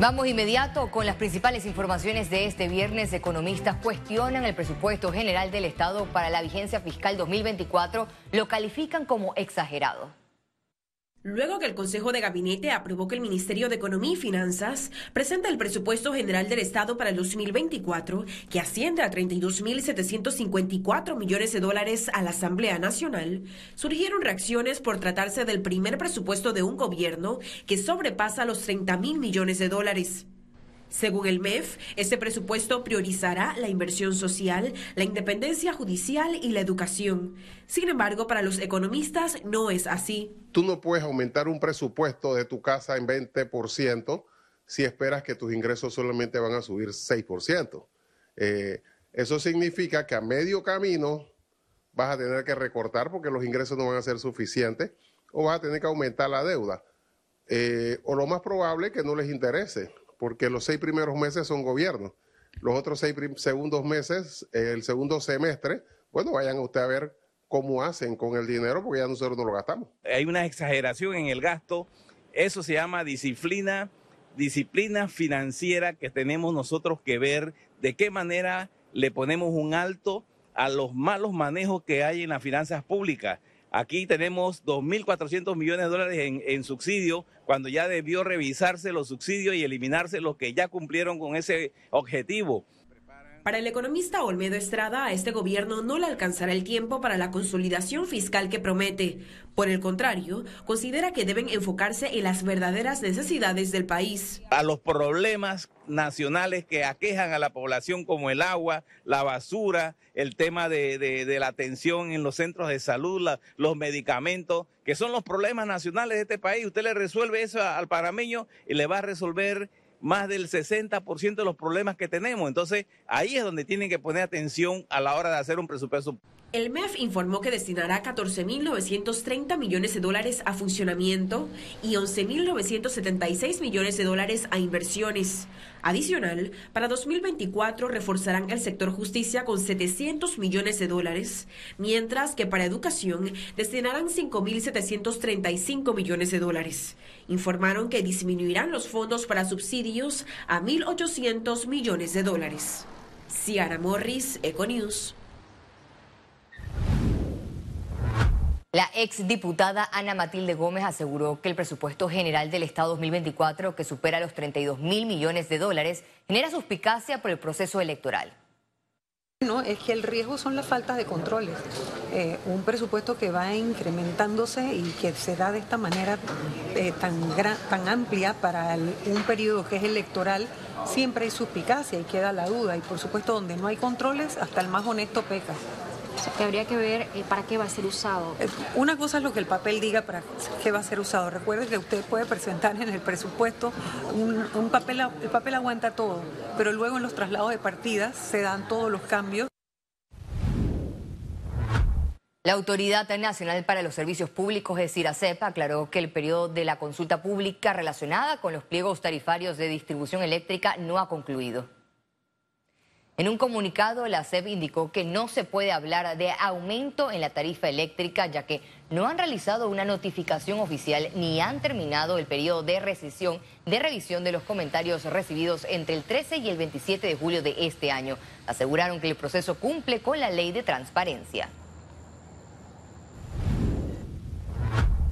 Vamos inmediato con las principales informaciones de este viernes. Economistas cuestionan el presupuesto general del Estado para la vigencia fiscal 2024. Lo califican como exagerado. Luego que el Consejo de Gabinete aprobó que el Ministerio de Economía y Finanzas presenta el presupuesto general del Estado para el 2024, que asciende a 32.754 millones de dólares a la Asamblea Nacional, surgieron reacciones por tratarse del primer presupuesto de un gobierno que sobrepasa los 30 mil millones de dólares. Según el MEF, este presupuesto priorizará la inversión social, la independencia judicial y la educación. Sin embargo, para los economistas no es así. Tú no puedes aumentar un presupuesto de tu casa en 20% si esperas que tus ingresos solamente van a subir 6%. Eh, eso significa que a medio camino vas a tener que recortar porque los ingresos no van a ser suficientes o vas a tener que aumentar la deuda. Eh, o lo más probable que no les interese porque los seis primeros meses son gobierno. Los otros seis segundos meses, el segundo semestre, bueno, vayan usted a ver cómo hacen con el dinero, porque ya nosotros no lo gastamos. Hay una exageración en el gasto, eso se llama disciplina, disciplina financiera que tenemos nosotros que ver de qué manera le ponemos un alto a los malos manejos que hay en las finanzas públicas. Aquí tenemos 2.400 millones de dólares en, en subsidio, cuando ya debió revisarse los subsidios y eliminarse los que ya cumplieron con ese objetivo. Para el economista Olmedo Estrada, a este gobierno no le alcanzará el tiempo para la consolidación fiscal que promete. Por el contrario, considera que deben enfocarse en las verdaderas necesidades del país. A los problemas nacionales que aquejan a la población como el agua, la basura, el tema de, la atención en los centros de salud, los medicamentos, que son los problemas nacionales de este país. Usted le resuelve eso al parameño y le va a resolver más del 60% de los problemas que tenemos. Entonces, ahí es donde tienen que poner atención a la hora de hacer un presupuesto. El MEF informó que destinará 14.930 millones de dólares a funcionamiento y 11.976 millones de dólares a inversiones. Adicional, para 2024 reforzarán el sector justicia con 700 millones de dólares, mientras que para educación destinarán 5.735 millones de dólares. Informaron que disminuirán los fondos para subsidios a 1.800 millones de dólares. Ciara Morris, Econews. La exdiputada Ana Matilde Gómez aseguró que el presupuesto general del Estado 2024, que supera los 32 mil millones de dólares, genera suspicacia por el proceso electoral. No, es que el riesgo son las faltas de controles. Eh, un presupuesto que va incrementándose y que se da de esta manera eh, tan, tan amplia para un periodo que es electoral, siempre hay suspicacia y queda la duda. Y por supuesto, donde no hay controles, hasta el más honesto peca que habría que ver eh, para qué va a ser usado. Eh, una cosa es lo que el papel diga para qué va a ser usado. Recuerde que usted puede presentar en el presupuesto un, papel, el papel aguanta todo, pero luego en los traslados de partidas se dan todos los cambios. La Autoridad Nacional para los Servicios Públicos, es decir, ACEP, aclaró que el periodo de la consulta pública relacionada con los pliegos tarifarios de distribución eléctrica no ha concluido. En un comunicado, la SEP indicó que no se puede hablar de aumento en la tarifa eléctrica, ya que no han realizado una notificación oficial ni han terminado el periodo de recesión de revisión de los comentarios recibidos entre el 13 y el 27 de julio de este año. Aseguraron que el proceso cumple con la ley de transparencia.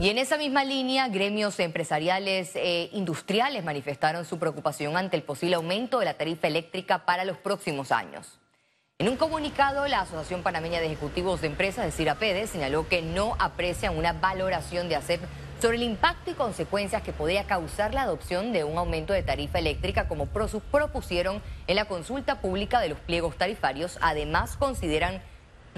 Y en esa misma línea, gremios empresariales e industriales manifestaron su preocupación ante el posible aumento de la tarifa eléctrica para los próximos años. En un comunicado, la Asociación Panameña de Ejecutivos de Empresas, de CIRAPEDE, señaló que no aprecian una valoración de ACEP sobre el impacto y consecuencias que podría causar la adopción de un aumento de tarifa eléctrica como propusieron en la consulta pública de los pliegos tarifarios. Además, consideran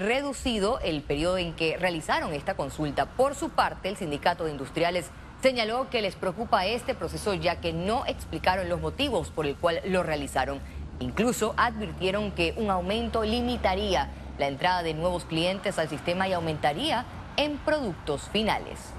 reducido el periodo en que realizaron esta consulta. Por su parte, el sindicato de industriales señaló que les preocupa este proceso ya que no explicaron los motivos por el cual lo realizaron. Incluso advirtieron que un aumento limitaría la entrada de nuevos clientes al sistema y aumentaría en productos finales.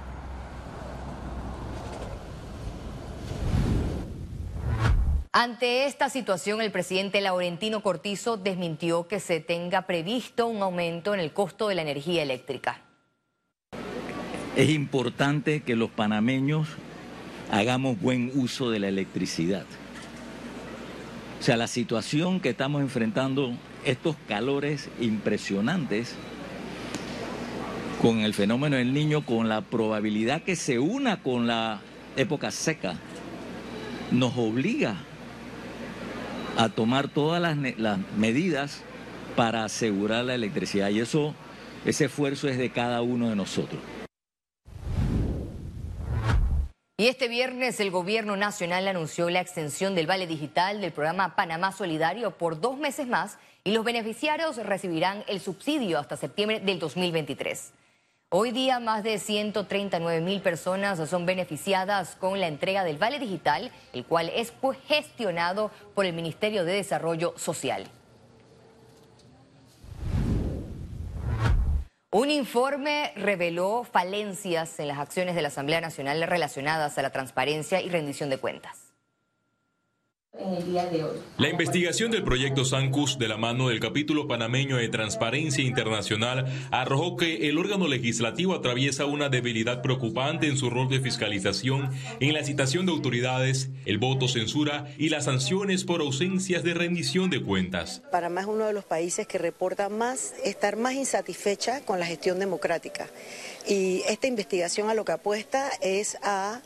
Ante esta situación, el presidente Laurentino Cortizo desmintió que se tenga previsto un aumento en el costo de la energía eléctrica. Es importante que los panameños hagamos buen uso de la electricidad. O sea, la situación que estamos enfrentando, estos calores impresionantes, con el fenómeno del niño, con la probabilidad que se una con la época seca, nos obliga a tomar todas las, las medidas para asegurar la electricidad. Y eso, ese esfuerzo es de cada uno de nosotros. Y este viernes el gobierno nacional anunció la extensión del vale digital del programa Panamá Solidario por dos meses más y los beneficiarios recibirán el subsidio hasta septiembre del 2023. Hoy día más de 139 mil personas son beneficiadas con la entrega del vale digital, el cual es gestionado por el Ministerio de Desarrollo Social. Un informe reveló falencias en las acciones de la Asamblea Nacional relacionadas a la transparencia y rendición de cuentas en el día de hoy. La investigación del proyecto Sancus de la mano del capítulo panameño de Transparencia Internacional arrojó que el órgano legislativo atraviesa una debilidad preocupante en su rol de fiscalización en la citación de autoridades, el voto censura y las sanciones por ausencias de rendición de cuentas. Panamá es uno de los países que reporta más estar más insatisfecha con la gestión democrática y esta investigación a lo que apuesta es a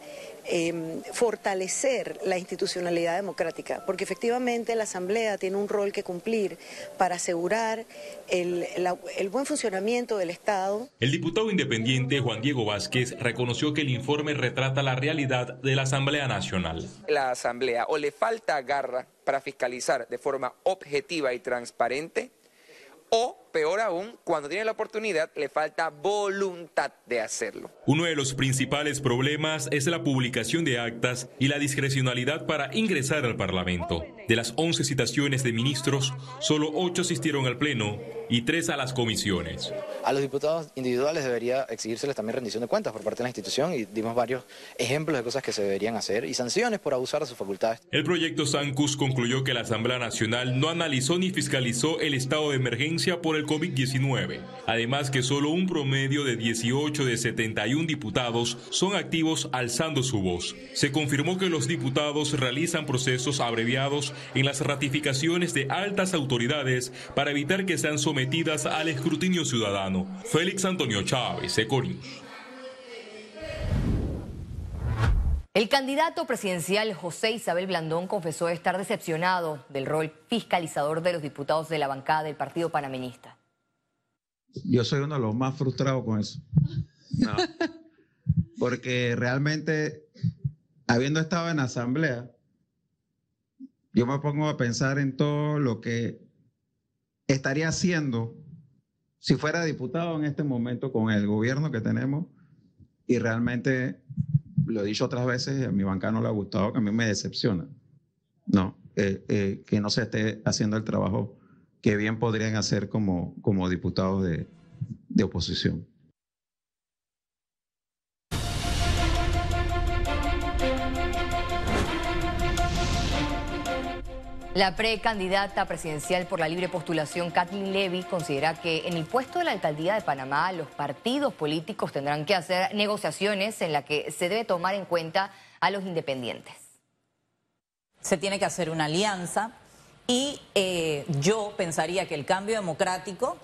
Em, fortalecer la institucionalidad democrática, porque efectivamente la Asamblea tiene un rol que cumplir para asegurar el, el buen funcionamiento del Estado. El diputado independiente Juan Diego Vázquez reconoció que el informe retrata la realidad de la Asamblea Nacional. La Asamblea o le falta garra para fiscalizar de forma objetiva y transparente o peor aún, cuando tiene la oportunidad, le falta voluntad de hacerlo. Uno de los principales problemas es la publicación de actas y la discrecionalidad para ingresar al Parlamento. De las 11 citaciones de ministros, solo 8 asistieron al Pleno y 3 a las comisiones. A los diputados individuales debería exigírseles también rendición de cuentas por parte de la institución y dimos varios ejemplos de cosas que se deberían hacer y sanciones por abusar de sus facultades. El proyecto Sancus concluyó que la Asamblea Nacional no analizó ni fiscalizó el estado de emergencia por el COVID-19. Además que solo un promedio de 18 de 71 diputados son activos alzando su voz. Se confirmó que los diputados realizan procesos abreviados en las ratificaciones de altas autoridades para evitar que sean sometidas al escrutinio ciudadano. Félix Antonio Chávez, Econius. El candidato presidencial José Isabel Blandón confesó estar decepcionado del rol fiscalizador de los diputados de la bancada del Partido Panameñista. Yo soy uno de los más frustrados con eso. Porque realmente, habiendo estado en asamblea, yo me pongo a pensar en todo lo que estaría haciendo si fuera diputado en este momento con el gobierno que tenemos y realmente lo he dicho otras veces, a mi banca no le ha gustado, que a mí me decepciona, ¿no? Eh, eh, que no se esté haciendo el trabajo que bien podrían hacer como, como diputados de, de oposición. La precandidata presidencial por la libre postulación, Kathleen Levy, considera que en el puesto de la alcaldía de Panamá los partidos políticos tendrán que hacer negociaciones en las que se debe tomar en cuenta a los independientes. Se tiene que hacer una alianza y eh, yo pensaría que el cambio democrático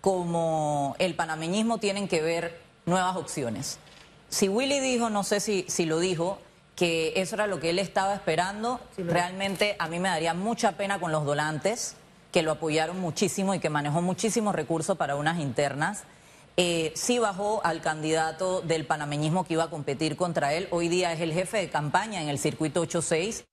como el panameñismo tienen que ver nuevas opciones. Si Willy dijo, no sé si, si lo dijo, que eso era lo que él estaba esperando. Realmente a mí me daría mucha pena con los donantes, que lo apoyaron muchísimo y que manejó muchísimos recursos para unas internas. Eh, sí bajó al candidato del panameñismo que iba a competir contra él. Hoy día es el jefe de campaña en el circuito 86.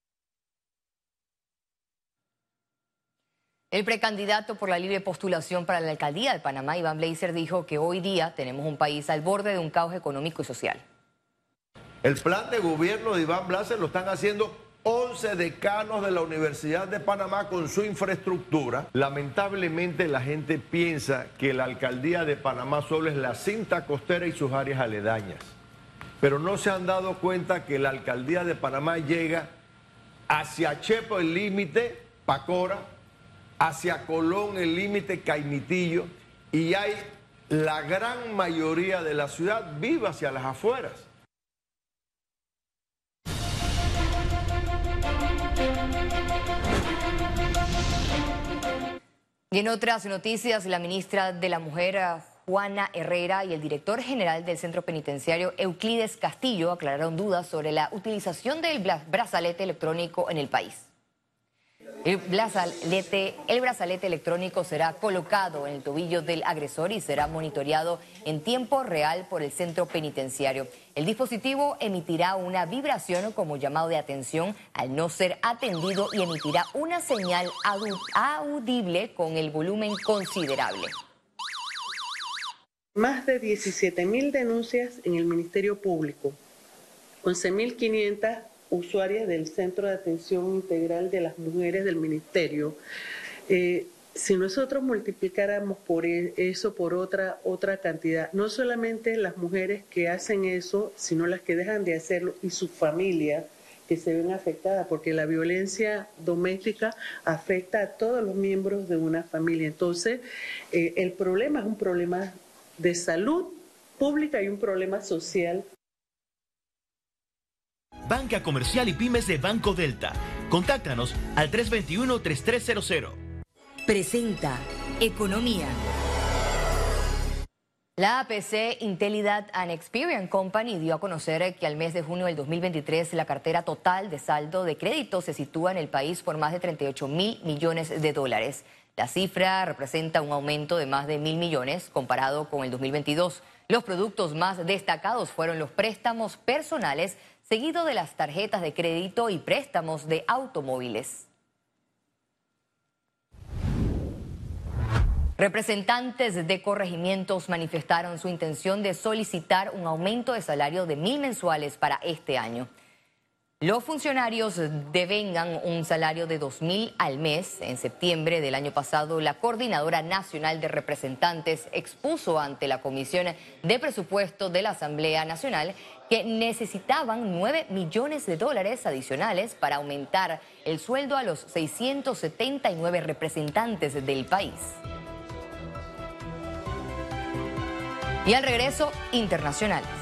El precandidato por la libre postulación para la alcaldía de Panamá, Iván Blazer, dijo que hoy día tenemos un país al borde de un caos económico y social. El plan de gobierno de Iván Blaser lo están haciendo 11 decanos de la Universidad de Panamá con su infraestructura. Lamentablemente la gente piensa que la alcaldía de Panamá solo es la cinta costera y sus áreas aledañas. Pero no se han dado cuenta que la alcaldía de Panamá llega hacia Chepo el límite Pacora, hacia Colón el límite Caimitillo y hay la gran mayoría de la ciudad viva hacia las afueras. Y en otras noticias, la ministra de la Mujer, Juana Herrera, y el director general del centro penitenciario, Euclides Castillo, aclararon dudas sobre la utilización del brazalete electrónico en el país. El brazalete, el brazalete electrónico será colocado en el tobillo del agresor y será monitoreado en tiempo real por el centro penitenciario. El dispositivo emitirá una vibración como llamado de atención al no ser atendido y emitirá una señal audible con el volumen considerable. Más de 17 mil denuncias en el Ministerio Público, 11.500 usuarias del Centro de Atención Integral de las Mujeres del Ministerio. Eh, si nosotros multiplicáramos por e, eso por otra otra cantidad, no solamente las mujeres que hacen eso, sino las que dejan de hacerlo y su familia que se ven afectadas, porque la violencia doméstica afecta a todos los miembros de una familia. Entonces, eh, el problema es un problema de salud pública y un problema social. Comercial y Pymes de Banco Delta. Contáctanos al 321-3300. Presenta Economía. La APC Intelidad and Experience Company dio a conocer que al mes de junio del 2023 la cartera total de saldo de crédito se sitúa en el país por más de 38 mil millones de dólares. La cifra representa un aumento de más de mil millones comparado con el 2022. Los productos más destacados fueron los préstamos personales seguido de las tarjetas de crédito y préstamos de automóviles. Representantes de corregimientos manifestaron su intención de solicitar un aumento de salario de mil mensuales para este año. Los funcionarios devengan un salario de dos mil al mes. En septiembre del año pasado, la Coordinadora Nacional de Representantes expuso ante la Comisión de Presupuesto de la Asamblea Nacional que necesitaban 9 millones de dólares adicionales para aumentar el sueldo a los 679 representantes del país. Y al regreso, internacionales.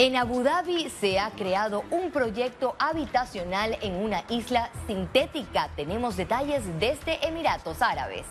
En Abu Dhabi se ha creado un proyecto habitacional en una isla sintética. Tenemos detalles desde Emiratos Árabes.